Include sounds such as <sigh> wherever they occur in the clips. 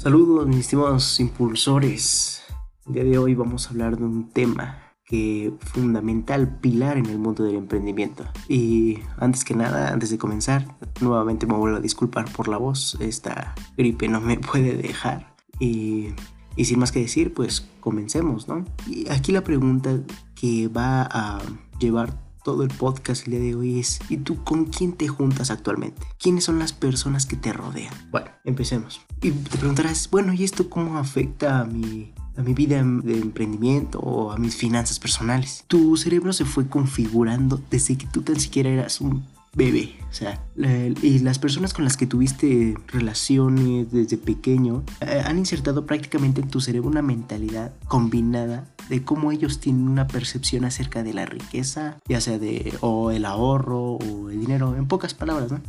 Saludos mis estimados impulsores. El día de hoy vamos a hablar de un tema que fundamental pilar en el mundo del emprendimiento. Y antes que nada, antes de comenzar, nuevamente me vuelvo a disculpar por la voz. Esta gripe no me <laughs> puede dejar. Y, y sin más que decir, pues comencemos, ¿no? Y aquí la pregunta que va a llevar todo el podcast el día de hoy es ¿y tú con quién te juntas actualmente? ¿Quiénes son las personas que te rodean? Bueno, empecemos. Y te preguntarás, bueno, ¿y esto cómo afecta a mi, a mi vida de emprendimiento o a mis finanzas personales? Tu cerebro se fue configurando desde que tú tan siquiera eras un bebé. O sea, y las personas con las que tuviste relaciones desde pequeño eh, han insertado prácticamente en tu cerebro una mentalidad combinada de cómo ellos tienen una percepción acerca de la riqueza, ya sea de o el ahorro o el dinero, en pocas palabras, ¿no?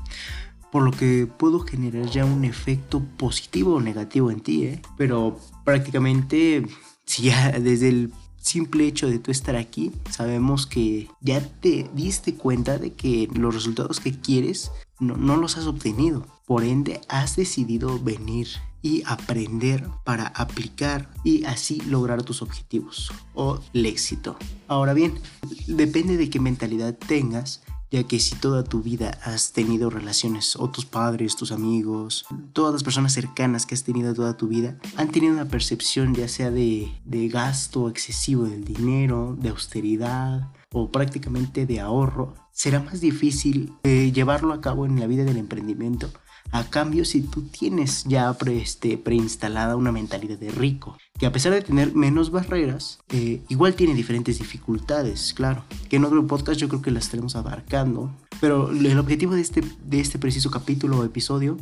Por lo que puedo generar ya un efecto positivo o negativo en ti, ¿eh? Pero prácticamente, si ya desde el simple hecho de tú estar aquí, sabemos que ya te diste cuenta de que los resultados que quieres no, no, los has obtenido. Por ende, has decidido venir y aprender para aplicar y así lograr tus objetivos o el éxito. Ahora bien, depende de qué mentalidad tengas ya que si toda tu vida has tenido relaciones, o tus padres, tus amigos, todas las personas cercanas que has tenido toda tu vida, han tenido una percepción ya sea de, de gasto excesivo del dinero, de austeridad o prácticamente de ahorro, será más difícil eh, llevarlo a cabo en la vida del emprendimiento a cambio, si tú tienes ya pre, este, preinstalada una mentalidad de rico, que a pesar de tener menos barreras, eh, igual tiene diferentes dificultades, claro, que en otro podcast yo creo que las estaremos abarcando, pero el objetivo de este, de este preciso capítulo o episodio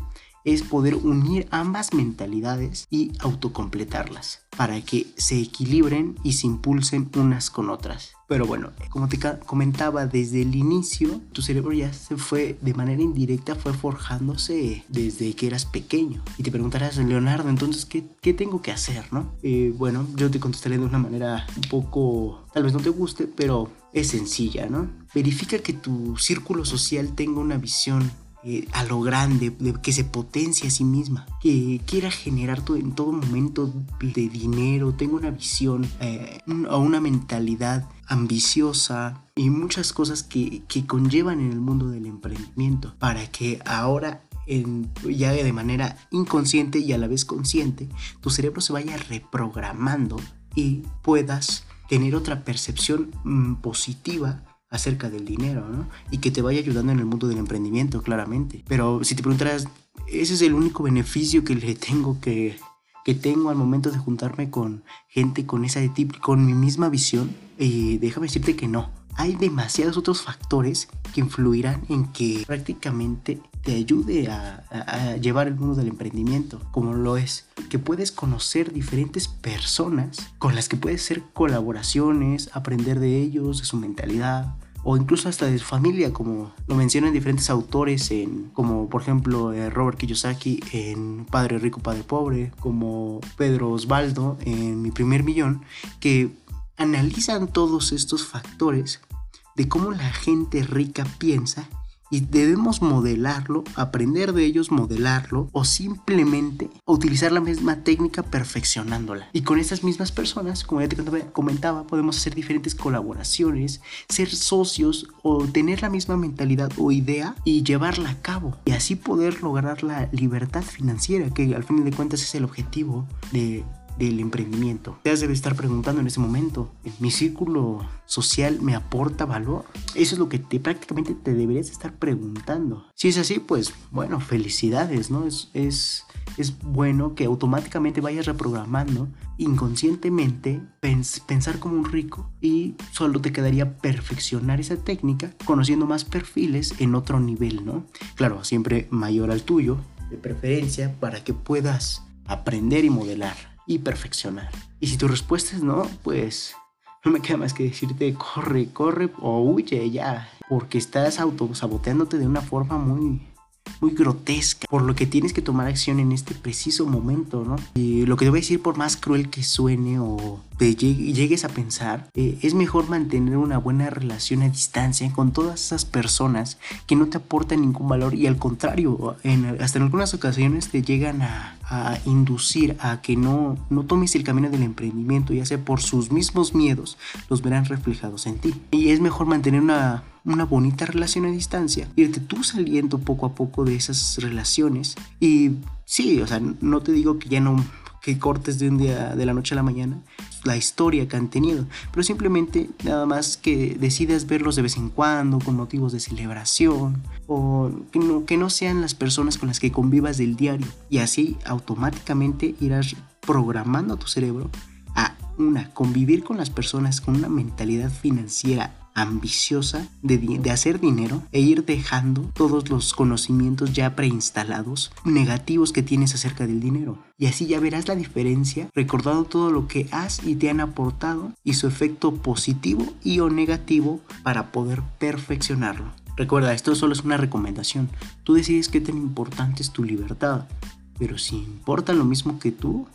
es poder unir ambas mentalidades y autocompletarlas para que se equilibren y se impulsen unas con otras. Pero bueno, como te comentaba desde el inicio, tu cerebro ya se fue de manera indirecta, fue forjándose desde que eras pequeño. Y te preguntarás, Leonardo, entonces, ¿qué, qué tengo que hacer? ¿no? Eh, bueno, yo te contestaré de una manera un poco, tal vez no te guste, pero es sencilla, ¿no? Verifica que tu círculo social tenga una visión eh, a lo grande, que se potencie a sí misma, que quiera generar todo, en todo momento de dinero, tenga una visión eh, o una mentalidad ambiciosa y muchas cosas que, que, conllevan en el mundo del emprendimiento para que ahora en, ya de manera inconsciente y a la vez consciente tu cerebro se vaya reprogramando y puedas tener otra percepción mm, positiva acerca del dinero, ¿no? Y que te vaya ayudando en el mundo del emprendimiento, claramente. Pero si te preguntaras, ese es el único beneficio que le tengo que, que tengo al momento de juntarme con gente con esa de tipo, con mi misma visión, y déjame decirte que no. Hay demasiados otros factores que influirán en que prácticamente te ayude a, llevar el mundo del emprendimiento, como lo es que puedes conocer diferentes personas con las que puedes hacer colaboraciones, aprender de ellos, de su mentalidad, o incluso hasta de su familia, como lo mencionan diferentes autores, en, como por ejemplo eh, Robert Kiyosaki en Padre Rico, Padre Pobre, como Pedro Osvaldo en Mi Primer Millón, que analizan todos estos factores de cómo la gente rica piensa y debemos modelarlo, aprender de ellos, modelarlo o simplemente utilizar la misma técnica perfeccionándola. Y con esas mismas personas, como ya te comentaba, podemos hacer diferentes colaboraciones, ser socios o tener la misma mentalidad o idea y llevarla a cabo. Y así poder lograr la libertad financiera, que al fin de cuentas es el objetivo de del emprendimiento. Te has de estar preguntando en ese momento, ¿mi círculo social me aporta valor? Eso es lo que te, prácticamente te deberías estar preguntando. Si es así, pues bueno, felicidades, ¿no? Es, es, es bueno que automáticamente vayas reprogramando inconscientemente pensar como un rico y solo te quedaría perfeccionar esa técnica conociendo más perfiles en otro nivel, ¿no? Claro, siempre mayor al tuyo, de preferencia, para que puedas aprender y modelar y perfeccionar. Y si tu respuesta es no, pues no me queda más que decirte corre, corre o huye ya, porque estás autosaboteándote de una forma muy, muy grotesca, por lo que tienes que tomar acción en este preciso momento, ¿no? Y lo que te voy a decir, por más cruel que suene o te llegues a pensar, eh, es mejor mantener una buena relación a distancia con todas esas personas que no te aportan ningún valor y al contrario, hasta en algunas ocasiones te llegan a, inducir a que no, no tomes el camino del emprendimiento, ya sea por sus mismos miedos, los verán reflejados en ti. Y es mejor mantener una una bonita relación a distancia, irte tú saliendo poco a poco de esas relaciones y sí, o sea, no te digo que ya no que cortes de un día de la noche a la mañana la historia que han tenido, pero simplemente nada más que decidas verlos de vez en cuando con motivos de celebración o que no, que no sean las personas con las que convivas del diario y así automáticamente irás programando a tu cerebro a una convivir con las personas con una mentalidad financiera ambiciosa de, hacer dinero e ir dejando todos los conocimientos ya preinstalados negativos que tienes acerca del dinero. Y así ya verás la diferencia recordando todo lo que has y te han aportado y su efecto positivo y o negativo para poder perfeccionarlo. Recuerda, esto solo es una recomendación. Tú decides qué tan importante es tu libertad. Pero si importa lo mismo que tú,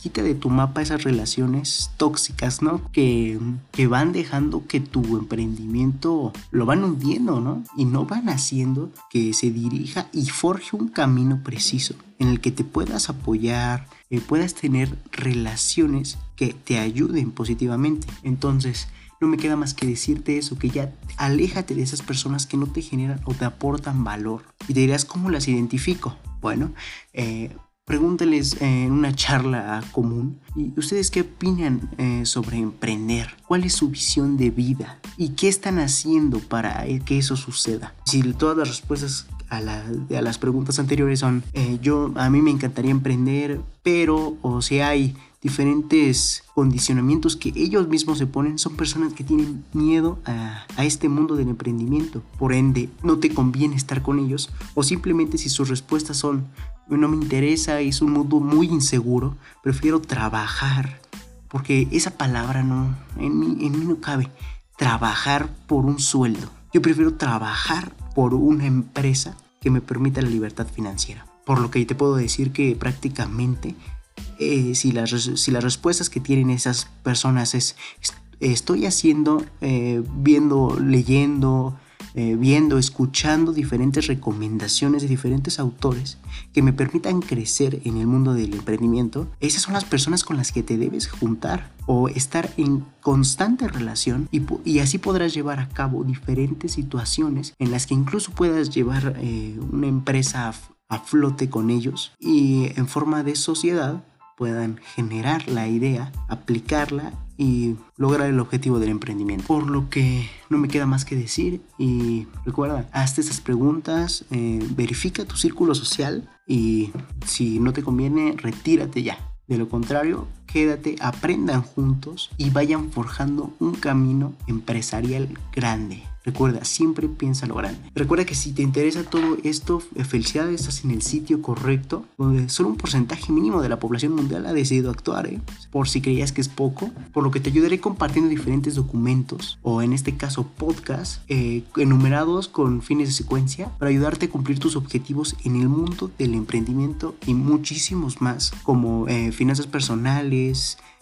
quita de tu mapa esas relaciones tóxicas, ¿no? Que, que, van dejando que tu emprendimiento lo van hundiendo, ¿no? Y no van haciendo que se dirija y forje un camino preciso en el que te puedas apoyar, eh, puedas tener relaciones que te ayuden positivamente. Entonces, no me queda más que decirte eso, que ya aléjate de esas personas que no te generan o te aportan valor. Y te dirás, ¿cómo las identifico? Bueno, eh, Pregúntales en una charla común y ustedes qué opinan eh, sobre emprender, cuál es su visión de vida y qué están haciendo para que eso suceda. Si todas las respuestas a, las preguntas anteriores son eh, yo a mí me encantaría emprender, pero o si hay diferentes condicionamientos que ellos mismos se ponen, son personas que tienen miedo a, a, este mundo del emprendimiento. Por ende, no te conviene estar con ellos. O simplemente si sus respuestas son, no me interesa, es un mundo muy inseguro, prefiero trabajar. Porque esa palabra no, en mí, en mí no cabe. Trabajar por un sueldo. Yo prefiero trabajar por una empresa que me permita la libertad financiera. Por lo que te puedo decir que prácticamente eh, si, las, si las respuestas que tienen esas personas es estoy haciendo, eh, viendo, leyendo, eh, viendo, escuchando diferentes recomendaciones de diferentes autores que me permitan crecer en el mundo del emprendimiento, esas son las personas con las que te debes juntar o estar en constante relación y, así podrás llevar a cabo diferentes situaciones en las que incluso puedas llevar una empresa a flote con ellos y en forma de sociedad puedan generar la idea, aplicarla y lograr el objetivo del emprendimiento. Por lo que no me queda más que decir y recuerda, hazte esas preguntas, eh, verifica tu círculo social y si no te conviene, retírate ya. De lo contrario, quédate, aprendan juntos y vayan forjando un camino empresarial grande. Recuerda, siempre piensa lo grande. Recuerda que si te interesa todo esto, eh, felicidades, estás en el sitio correcto, donde solo un porcentaje mínimo de la población mundial ha decidido actuar, ¿eh? por si creías que es poco, por lo que te ayudaré compartiendo diferentes documentos, o en este caso podcast, eh, enumerados con fines de secuencia, para ayudarte a cumplir tus objetivos en el mundo del emprendimiento y muchísimos más, como finanzas personales,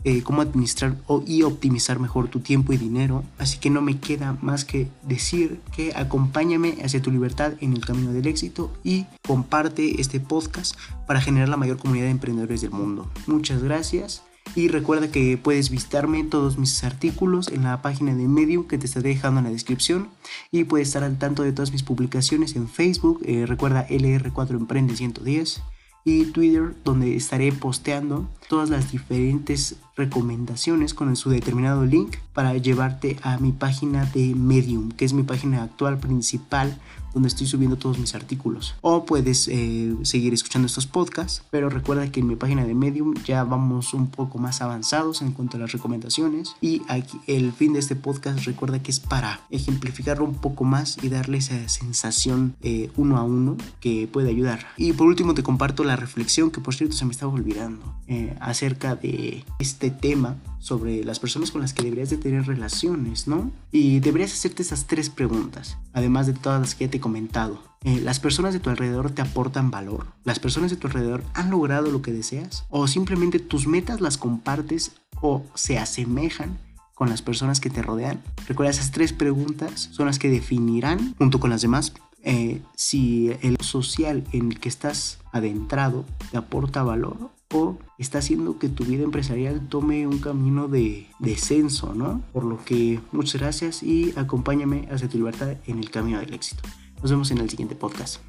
eh, cómo administrar y optimizar mejor tu tiempo y dinero. Así que no me queda más que decir que acompáñame hacia tu libertad en el camino del éxito y comparte este podcast para generar la mayor comunidad de emprendedores del mundo. Muchas gracias. Y recuerda que puedes visitarme todos mis artículos en la página de Medium que te estaré dejando en la descripción. Y puedes estar al tanto de todas mis publicaciones en Facebook. Eh, recuerda LR4 Emprende 110 y Twitter donde estaré posteando todas las diferentes recomendaciones con su determinado link para llevarte a mi página de Medium, que es mi página actual principal donde estoy subiendo todos mis artículos. O puedes eh, seguir escuchando estos podcasts, pero recuerda que en mi página de Medium ya vamos un poco más avanzados en cuanto a las recomendaciones. Y aquí el fin de este podcast recuerda que es para ejemplificarlo un poco más y darle esa sensación eh, uno a uno que puede ayudar. Y por último te comparto la reflexión que por cierto se me estaba olvidando eh, acerca de este tema sobre las personas con las que deberías de tener relaciones, ¿no? Y deberías hacerte esas tres preguntas, además de todas las que ya te he comentado. Eh, ¿Las personas de tu alrededor te aportan valor? ¿Las personas de tu alrededor han logrado lo que deseas? ¿O simplemente tus metas las compartes o se asemejan con las personas que te rodean? Recuerda, esas tres preguntas son las que definirán, junto con las demás, eh, si el social en el que estás adentrado te aporta valor o está haciendo que tu vida empresarial tome un camino de descenso, ¿no? Por lo que muchas gracias y acompáñame hacia tu libertad en el camino del éxito. Nos vemos en el siguiente podcast.